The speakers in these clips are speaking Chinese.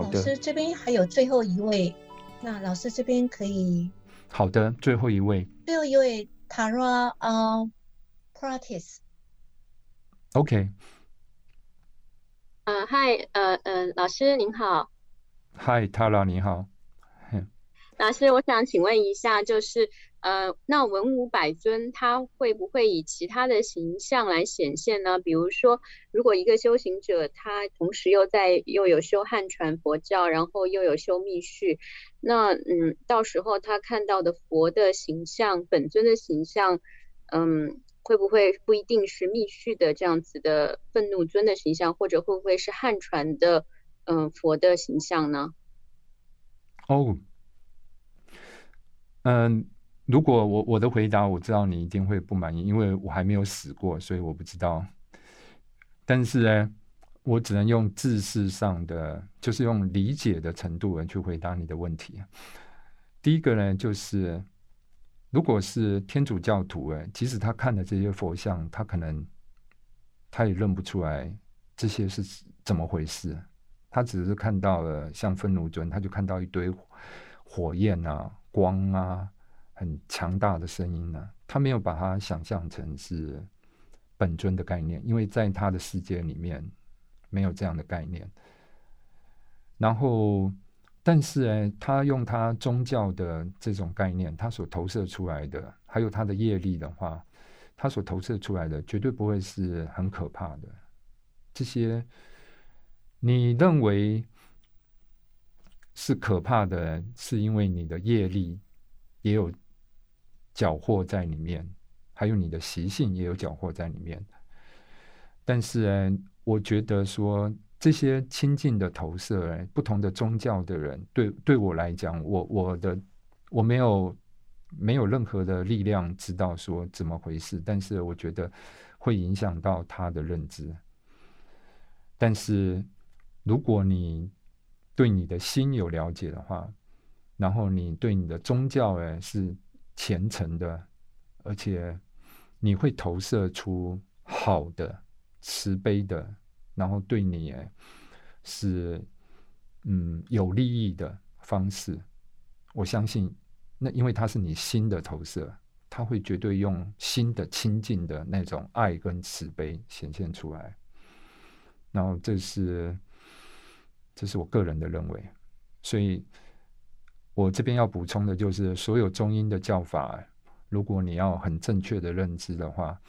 的。老师这边还有最后一位，那老师这边可以。好的，最后一位。最后一位，Tara 啊，Practice。OK。呃，嗨，呃呃，老师您好。嗨，Tara 你好。老师，我想请问一下，就是呃，那文武百尊他会不会以其他的形象来显现呢？比如说，如果一个修行者他同时又在又有修汉传佛教，然后又有修密续，那嗯，到时候他看到的佛的形象、本尊的形象，嗯，会不会不一定是密续的这样子的愤怒尊的形象，或者会不会是汉传的嗯佛的形象呢？哦。嗯，如果我我的回答我知道你一定会不满意，因为我还没有死过，所以我不知道。但是呢，我只能用知识上的，就是用理解的程度来去回答你的问题。第一个呢，就是如果是天主教徒，哎，即使他看的这些佛像，他可能他也认不出来这些是怎么回事，他只是看到了像愤怒尊，他就看到一堆火焰啊。光啊，很强大的声音呢，他没有把它想象成是本尊的概念，因为在他的世界里面没有这样的概念。然后，但是呢，他用他宗教的这种概念，他所投射出来的，还有他的业力的话，他所投射出来的绝对不会是很可怕的。这些你认为？是可怕的，是因为你的业力也有缴获在里面，还有你的习性也有缴获在里面。但是，我觉得说这些亲近的投射，不同的宗教的人，对对我来讲，我我的我没有没有任何的力量知道说怎么回事，但是我觉得会影响到他的认知。但是如果你对你的心有了解的话，然后你对你的宗教哎是虔诚的，而且你会投射出好的、慈悲的，然后对你哎是嗯有利益的方式。我相信，那因为它是你心的投射，他会绝对用心的亲近的那种爱跟慈悲显现出来。然后这是。这是我个人的认为，所以我这边要补充的就是，所有中英的教法，如果你要很正确的认知的话，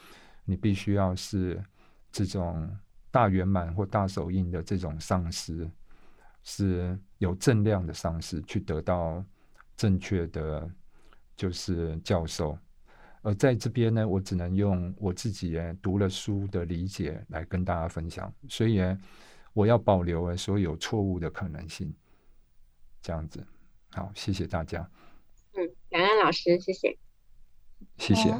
你必须要是这种大圆满或大手印的这种上师，是有正量的上师去得到正确的就是教授。而在这边呢，我只能用我自己读了书的理解来跟大家分享，所以。我要保留所有错误的可能性，这样子。好，谢谢大家。嗯，感恩老师，谢谢。谢谢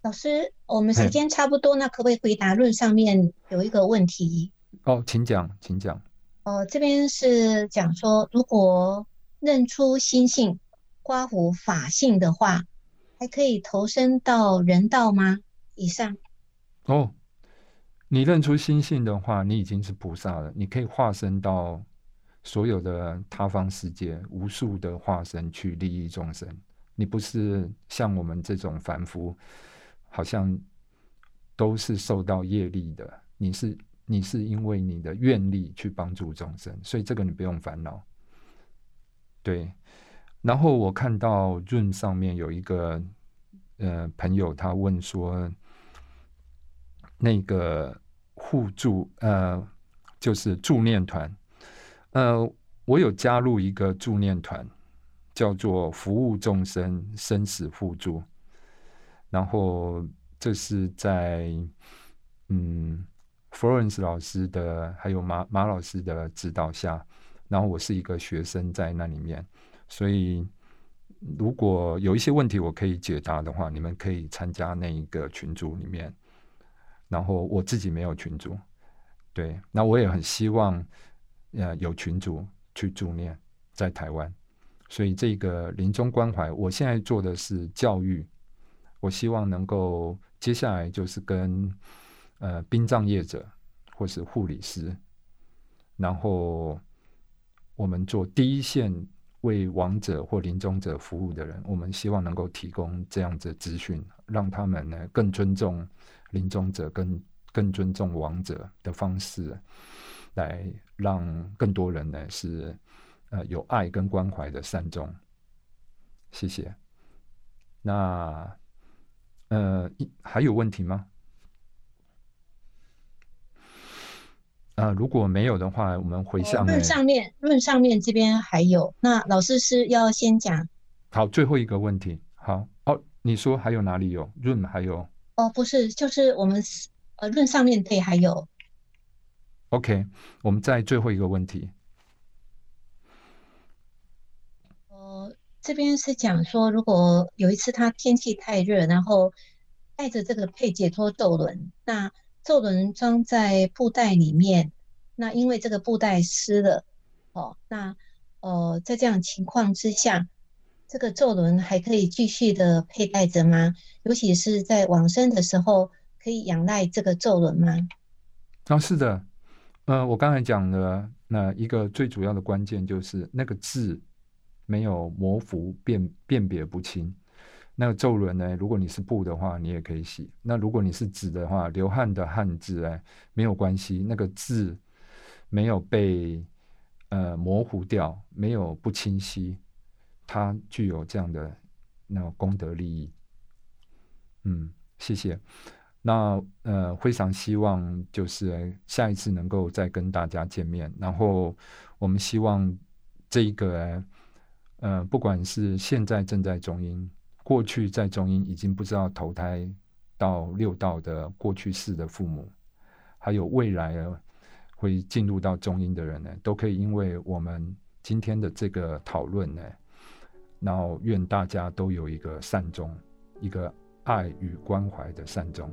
老师。我们时间差不多，那可不可以回答论上面有一个问题？哦，请讲，请讲。哦，这边是讲说，如果认出心性、刮胡法性的话，还可以投身到人道吗？以上。哦。你认出心性的话，你已经是菩萨了。你可以化身到所有的他方世界，无数的化身去利益众生。你不是像我们这种凡夫，好像都是受到业力的。你是你是因为你的愿力去帮助众生，所以这个你不用烦恼。对。然后我看到润上面有一个呃朋友，他问说。那个互助呃，就是助念团，呃，我有加入一个助念团，叫做服务众生生死互助。然后这是在嗯，Florence 老师的还有马马老师的指导下，然后我是一个学生在那里面，所以如果有一些问题我可以解答的话，你们可以参加那一个群组里面。然后我自己没有群主，对，那我也很希望，呃，有群主去助念在台湾，所以这个临终关怀，我现在做的是教育，我希望能够接下来就是跟呃殡葬业者或是护理师，然后我们做第一线为亡者或临终者服务的人，我们希望能够提供这样子资讯，让他们呢更尊重临终者，更更尊重亡者的方式，来让更多人呢是呃有爱跟关怀的善终。谢谢。那呃，还有问题吗？啊，如果没有的话，我们回向。论上面，论上面这边还有。那老师是要先讲。好，最后一个问题。好，哦，你说还有哪里有？论还有？哦，不是，就是我们呃，论上面对还有。OK，我们再最后一个问题。呃，这边是讲说，如果有一次他天气太热，然后带着这个配解脱咒轮，那。咒轮装在布袋里面，那因为这个布袋湿了，哦，那呃，在这样情况之下，这个咒轮还可以继续的佩戴着吗？尤其是在往生的时候，可以仰赖这个咒轮吗？啊，是的，呃，我刚才讲的那一个最主要的关键就是那个字没有模糊、辨辨别不清。那个皱轮呢？如果你是布的话，你也可以洗。那如果你是纸的话，流汗的汗字哎，没有关系。那个字没有被呃模糊掉，没有不清晰，它具有这样的那功德利益。嗯，谢谢。那呃，非常希望就是下一次能够再跟大家见面。然后我们希望这一个呃，不管是现在正在中英。过去在中阴已经不知道投胎到六道的过去世的父母，还有未来会进入到中阴的人呢，都可以因为我们今天的这个讨论呢，然后愿大家都有一个善终，一个爱与关怀的善终。